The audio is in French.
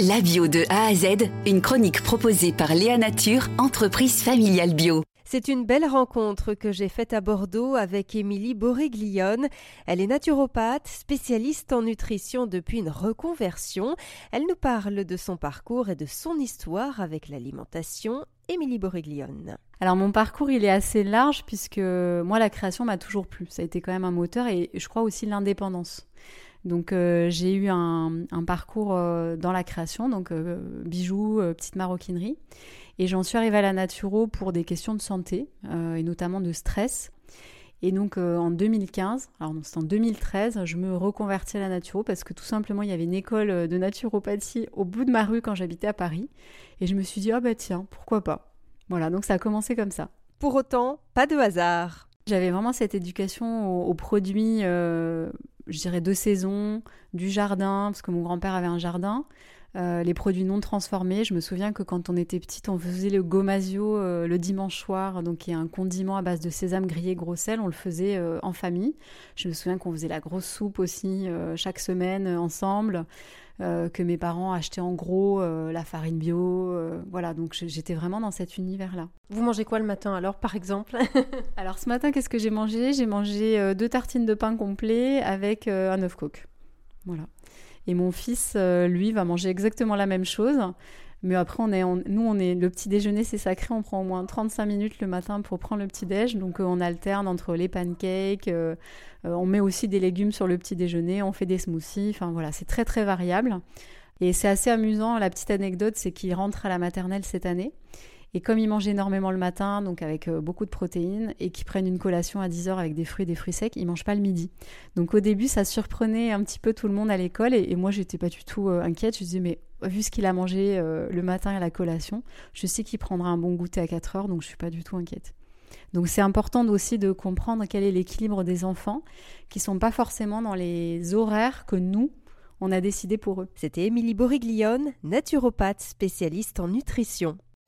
La bio de A à Z, une chronique proposée par Léa Nature, entreprise familiale bio. C'est une belle rencontre que j'ai faite à Bordeaux avec Émilie Borriglione. Elle est naturopathe, spécialiste en nutrition depuis une reconversion. Elle nous parle de son parcours et de son histoire avec l'alimentation. Émilie Borriglione. Alors mon parcours il est assez large puisque moi la création m'a toujours plu. Ça a été quand même un moteur et je crois aussi l'indépendance. Donc euh, j'ai eu un, parcours euh, dans la création, donc euh, bijoux, petite maroquinerie. Et j'en suis arrivée à la naturo pour des questions de santé et notamment de stress. Et donc en 2015, alors c'est en 2013, je me reconvertis à la naturo parce que tout simplement il y avait une école de naturopathie au bout de ma rue quand j'habitais à Paris. Et je me suis dit, ah bah tiens, pourquoi pas? Voilà, donc ça a commencé comme ça. Pour autant, pas de hasard. J'avais vraiment cette éducation aux, produits je dirais, de saison, du jardin, parce que mon grand-père avait un jardin. Euh, les produits non transformés. Je me souviens que quand on était petite, on faisait le gomasio euh, le dimanche soir, donc qui est un condiment à base de sésame grillé gros sel. On le faisait euh, en famille. Je me souviens qu'on faisait la grosse soupe aussi chaque semaine ensemble. que mes parents achetaient en gros la farine bio, voilà. Donc j'étais vraiment dans cet univers-là. Vous mangez quoi le matin alors, par exemple Alors ce matin, qu'est-ce que j'ai mangé? J'ai mangé deux tartines de pain complet avec un œuf coq. Voilà. Et mon fils, euh, lui, va manger exactement la même chose. Mais après, on est, nous, on est, le petit déjeuner, c'est sacré. On prend au moins 35 minutes le matin pour prendre le petit déj. Donc, euh, on alterne entre les pancakes. Euh, on met aussi des légumes sur le petit déjeuner. On fait des smoothies. Enfin, voilà, c'est très, très variable. Et c'est assez amusant. La petite anecdote, c'est qu'il rentre à la maternelle cette année. Et comme ils mangent énormément le matin, donc avec euh, beaucoup de protéines, et qu'ils prennent une collation à 10 heures avec des fruits et des fruits secs, ils mangent pas le midi. Donc au début, ça surprenait un petit peu tout le monde à l'école, et, moi, j'étais pas du tout euh, inquiète. Je disais, mais vu ce qu'il a mangé euh, le matin et la collation, je sais qu'il prendra un bon goûter à 4 heures, donc je suis pas du tout inquiète. Donc c'est important aussi de comprendre quel est l'équilibre des enfants, qui sont pas forcément dans les horaires que nous, on a décidé pour eux. C'était Émilie Boriglione, naturopathe spécialiste en nutrition.